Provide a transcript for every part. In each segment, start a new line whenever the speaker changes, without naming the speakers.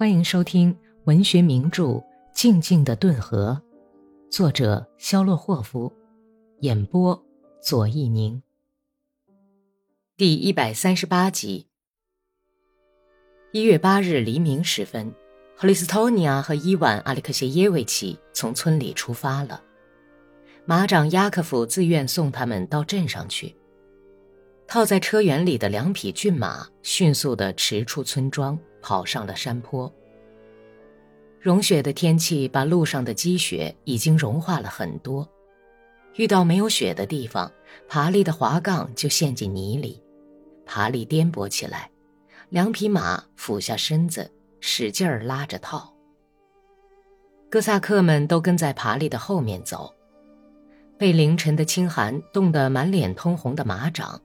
欢迎收听文学名著《静静的顿河》，作者肖洛霍夫，演播左一宁。第一百三十八集。一月八日黎明时分，赫里斯托尼亚和伊万·阿里克谢耶维奇从村里出发了。马长亚科夫自愿送他们到镇上去。套在车辕里的两匹骏马迅速地驰出村庄，跑上了山坡。融雪的天气把路上的积雪已经融化了很多，遇到没有雪的地方，爬犁的滑杠就陷进泥里，爬犁颠簸起来，两匹马俯下身子，使劲儿拉着套。哥萨克们都跟在爬犁的后面走，被凌晨的清寒冻得满脸通红的马掌。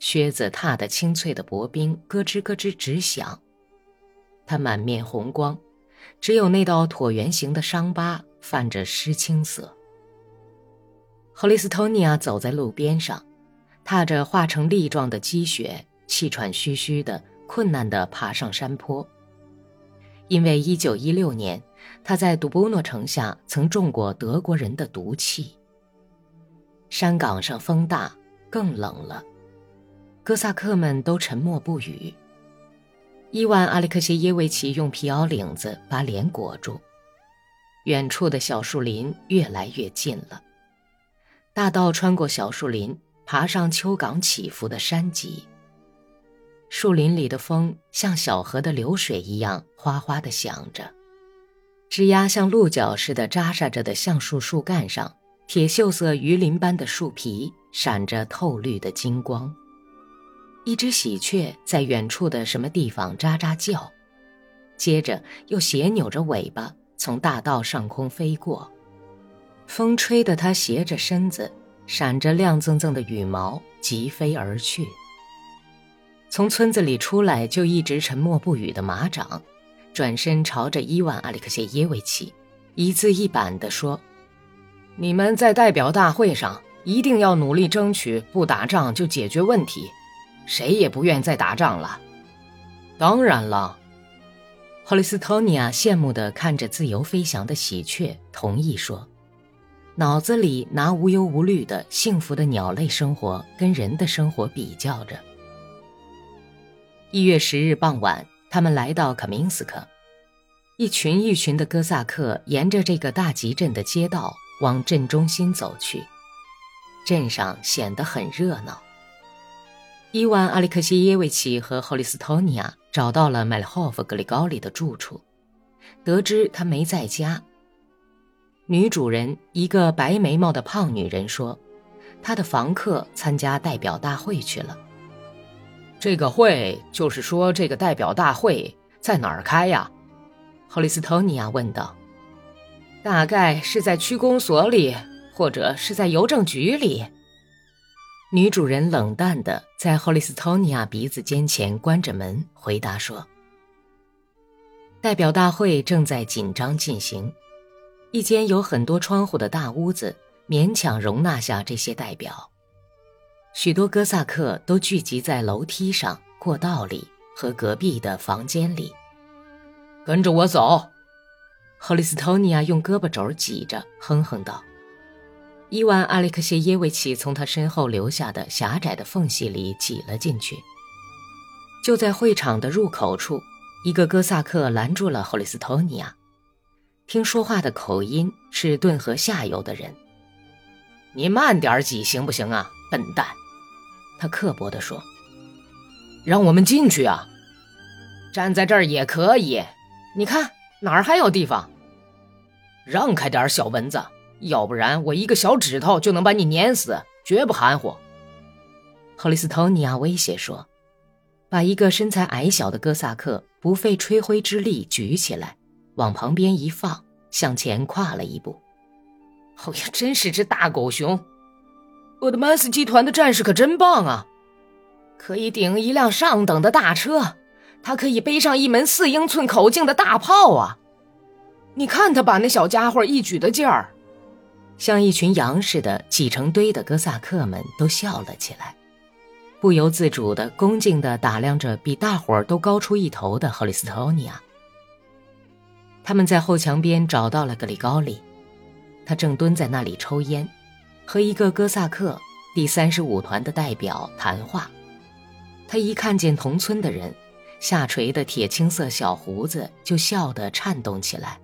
靴子踏得清脆的薄冰咯吱咯吱直响，他满面红光，只有那道椭圆形的伤疤泛着湿青色。赫利斯托尼亚走在路边上，踏着化成粒状的积雪，气喘吁吁的，困难地爬上山坡。因为1916年他在杜波诺城下曾中过德国人的毒气。山岗上风大，更冷了。哥萨克们都沉默不语。伊万·阿列克谢耶维奇用皮袄领子把脸裹住。远处的小树林越来越近了。大道穿过小树林，爬上丘岗起伏的山脊。树林里的风像小河的流水一样哗哗地响着，枝桠像鹿角似的扎煞着的橡树树干上，铁锈色鱼鳞般的树皮闪着透绿的金光。一只喜鹊在远处的什么地方喳喳叫，接着又斜扭着尾巴从大道上空飞过，风吹得它斜着身子，闪着亮锃锃的羽毛，疾飞而去。从村子里出来就一直沉默不语的马掌，转身朝着伊万·阿里克谢耶维奇，一字一板地说：“
你们在代表大会上一定要努力争取，不打仗就解决问题。”谁也不愿再打仗了。当然了，
霍利斯托尼亚羡慕地看着自由飞翔的喜鹊，同意说：“脑子里拿无忧无虑的幸福的鸟类生活跟人的生活比较着。”一月十日傍晚，他们来到卡明斯克，一群一群的哥萨克沿着这个大集镇的街道往镇中心走去，镇上显得很热闹。伊万·阿里克谢耶维奇和霍利斯托尼亚找到了麦利霍夫·格里高里的住处，得知他没在家。女主人，一个白眉毛的胖女人说：“她的房客参加代表大会去了。”
这个会就是说，这个代表大会在哪儿开呀？
霍利斯托尼亚问道。
“大概是在区公所里，或者是在邮政局里。”
女主人冷淡的在霍利斯托尼亚鼻子尖前关着门，回答说：“代表大会正在紧张进行，一间有很多窗户的大屋子勉强容纳下这些代表。许多哥萨克都聚集在楼梯上、过道里和隔壁的房间里。
跟着我走。”
霍利斯托尼亚用胳膊肘挤着，哼哼道。伊万·阿列克谢耶维奇从他身后留下的狭窄的缝隙里挤了进去。就在会场的入口处，一个哥萨克拦住了霍利斯托尼亚。听说话的口音是顿河下游的人。
“你慢点挤行不行啊，笨蛋！”
他刻薄地说。
“让我们进去啊！站在这儿也可以。你看哪儿还有地方？让开点，小蚊子！”要不然我一个小指头就能把你碾死，绝不含糊。”
赫利斯托尼亚威胁说，把一个身材矮小的哥萨克不费吹灰之力举起来，往旁边一放，向前跨了一步。
“哦呀，真是只大狗熊！我的曼斯集团的战士可真棒啊，可以顶一辆上等的大车，他可以背上一门四英寸口径的大炮啊！你看他把那小家伙一举的劲儿。”
像一群羊似的挤成堆的哥萨克们都笑了起来，不由自主地恭敬地打量着比大伙儿都高出一头的赫里斯托尼亚。他们在后墙边找到了格里高利，他正蹲在那里抽烟，和一个哥萨克第三十五团的代表谈话。他一看见同村的人，下垂的铁青色小胡子就笑得颤动起来。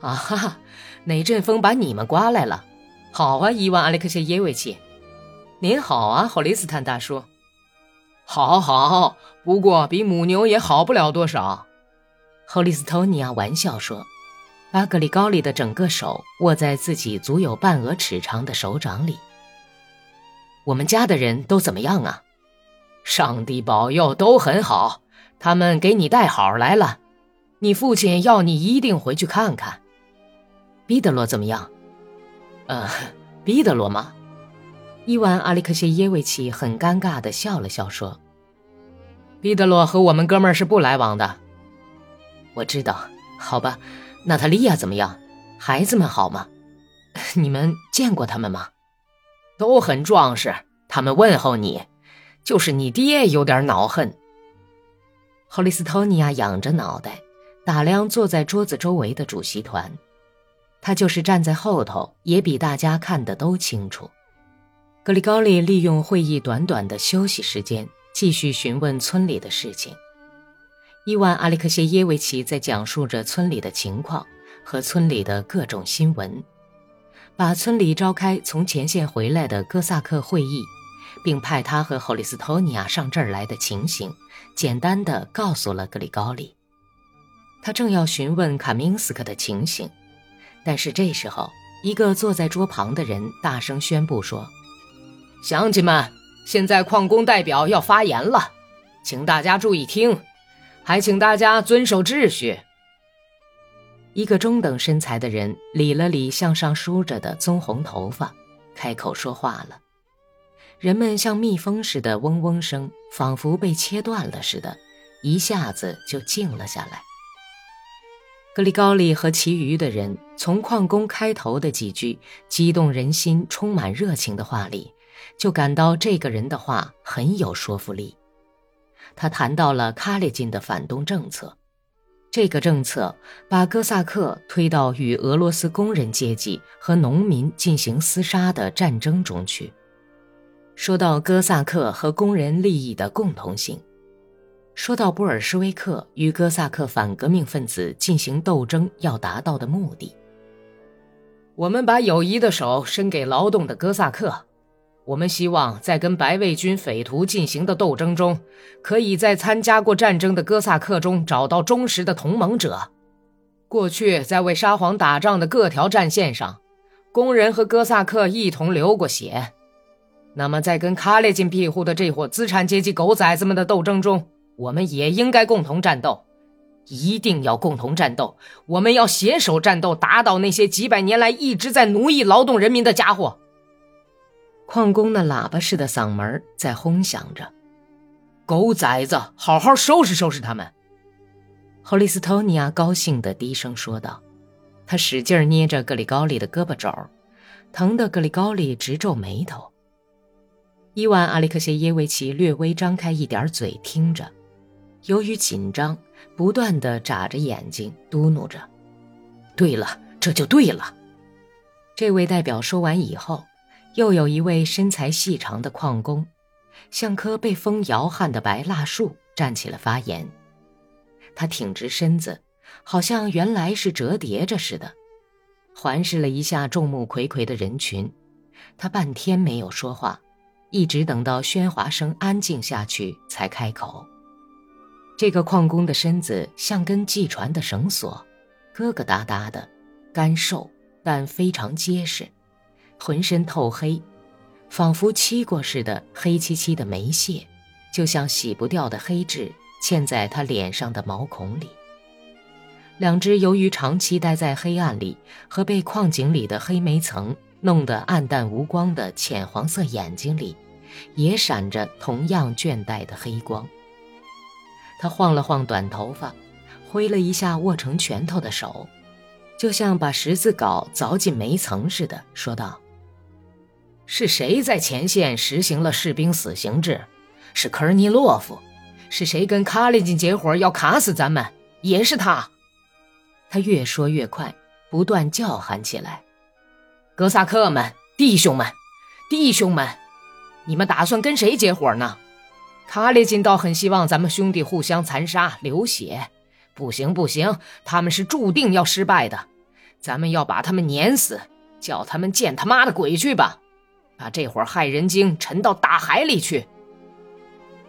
啊哈，哪阵风把你们刮来了？好啊，伊万·阿列克谢耶维奇。您好啊，霍利斯坦大叔。
好好，不过比母牛也好不了多少。
霍利斯托尼亚玩笑说，把格里高利的整个手握在自己足有半额尺长的手掌里。
我们家的人都怎么样啊？上帝保佑，都很好。他们给你带好来了。你父亲要你一定回去看看。
彼得罗怎么样？
呃，彼得罗吗？
伊万·阿里克谢耶维奇很尴尬地笑了笑说：“
彼得罗和我们哥们儿是不来往的。”
我知道，好吧，娜塔莉亚怎么样？孩子们好吗？你们见过他们吗？
都很壮实，他们问候你。就是你爹有点恼恨。
霍利斯托尼亚仰着脑袋，打量坐在桌子周围的主席团。他就是站在后头，也比大家看得都清楚。格里高利利用会议短短的休息时间，继续询问村里的事情。伊万·阿列克谢耶维奇在讲述着村里的情况和村里的各种新闻，把村里召开从前线回来的哥萨克会议，并派他和霍利斯托尼亚上这儿来的情形，简单的告诉了格里高利。他正要询问卡明斯克的情形，但是这时候，一个坐在桌旁的人大声宣布说：“
乡亲们，现在矿工代表要发言了，请大家注意听。”还请大家遵守秩序。
一个中等身材的人理了理向上梳着的棕红头发，开口说话了。人们像蜜蜂似的嗡嗡声，仿佛被切断了似的，一下子就静了下来。格里高利和其余的人从矿工开头的几句激动人心、充满热情的话里，就感到这个人的话很有说服力。他谈到了卡列金的反动政策，这个政策把哥萨克推到与俄罗斯工人阶级和农民进行厮杀的战争中去。说到哥萨克和工人利益的共同性，说到布尔什维克与哥萨克反革命分子进行斗争要达到的目的，
我们把友谊的手伸给劳动的哥萨克。我们希望在跟白卫军匪徒进行的斗争中，可以在参加过战争的哥萨克中找到忠实的同盟者。过去在为沙皇打仗的各条战线上，工人和哥萨克一同流过血。那么，在跟卡列金庇护的这伙资产阶级狗崽子们的斗争中，我们也应该共同战斗，一定要共同战斗。我们要携手战斗，打倒那些几百年来一直在奴役劳动人民的家伙。
矿工那喇叭似的嗓门在轰响着：“
狗崽子，好好收拾收拾他们！”
霍利斯托尼亚高兴地低声说道。他使劲捏着格里高利的胳膊肘，疼得格里高利直皱眉头。伊万·阿列克谢耶维奇略微张开一点嘴听着，由于紧张，不断地眨着眼睛，嘟囔着：“
对了，这就对了。”
这位代表说完以后。又有一位身材细长的矿工，像棵被风摇撼的白蜡树，站起了发言。他挺直身子，好像原来是折叠着似的，环视了一下众目睽睽的人群。他半天没有说话，一直等到喧哗声安静下去，才开口。这个矿工的身子像根系船的绳索，疙疙瘩瘩的，干瘦但非常结实。浑身透黑，仿佛漆过似的黑漆漆的煤屑，就像洗不掉的黑痣嵌在他脸上的毛孔里。两只由于长期待在黑暗里和被矿井里的黑煤层弄得暗淡无光的浅黄色眼睛里，也闪着同样倦怠的黑光。他晃了晃短头发，挥了一下握成拳头的手，就像把十字镐凿进煤层似的，说道。
是谁在前线实行了士兵死刑制？是科尔尼洛夫。是谁跟卡列金结伙要卡死咱们？也是他。
他越说越快，不断叫喊起来：“
哥萨克们，弟兄们，弟兄们，你们打算跟谁结伙呢？卡列金倒很希望咱们兄弟互相残杀流血。不行，不行，他们是注定要失败的。咱们要把他们碾死，叫他们见他妈的鬼去吧！把这伙害人精沉到大海里去！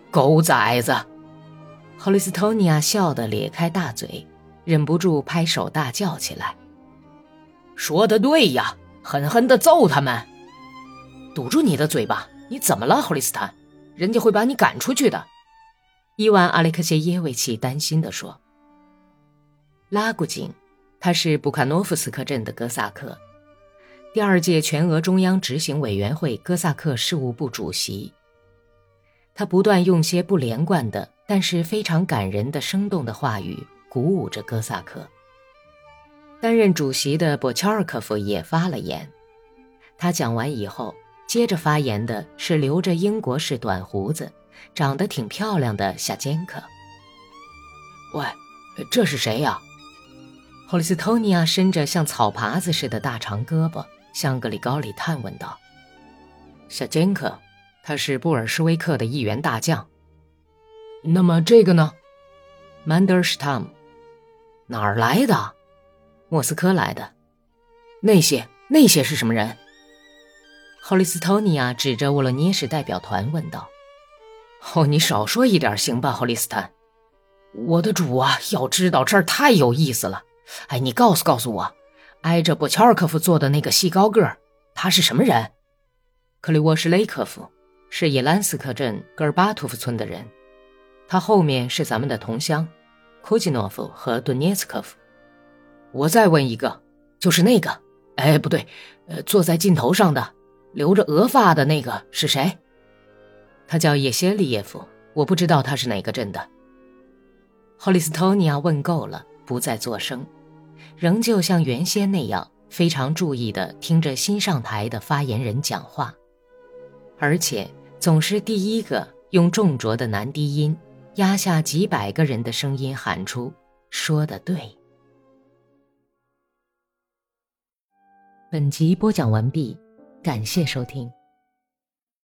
狗崽子！”
霍利斯托尼亚笑得咧开大嘴，忍不住拍手大叫起来：“
说的对呀，狠狠地揍他们！堵住你的嘴巴！你怎么了，霍利斯坦？人家会把你赶出去的。”
伊万·阿列克谢耶维奇担心地说。拉古金，他是布卡诺夫斯克镇的哥萨克，第二届全俄中央执行委员会哥萨克事务部主席。他不断用些不连贯的。但是非常感人的、生动的话语鼓舞着哥萨克。担任主席的博乔尔科夫也发了言。他讲完以后，接着发言的是留着英国式短胡子、长得挺漂亮的夏坚克。
喂，这是谁呀？
霍利斯托尼亚伸着像草耙子似的大长胳膊，向格里高里探问道：“
夏坚克，他是布尔什维克的一员大将。”
那么这个呢？
曼德尔施塔姆，
哪儿来的？
莫斯科来的。
那些那些是什么人？
霍利斯托尼亚指着沃罗涅什代表团问道：“
哦，你少说一点行吧，霍利斯坦。我的主啊，要知道这儿太有意思了。哎，你告诉告诉我，挨着布乔尔科夫坐的那个细高个，他是什么人？
克里沃什雷科夫，是伊兰斯克镇戈尔巴托夫村的人。”他后面是咱们的同乡，库季诺夫和顿涅茨科夫。
我再问一个，就是那个，哎，不对，呃，坐在尽头上的，留着额发的那个是谁？
他叫叶谢利耶夫，我不知道他是哪个镇的。霍利斯托尼亚问够了，不再作声，仍旧像原先那样非常注意地听着新上台的发言人讲话，而且总是第一个用重浊的男低音。压下几百个人的声音喊出：“说的对。”本集播讲完毕，感谢收听。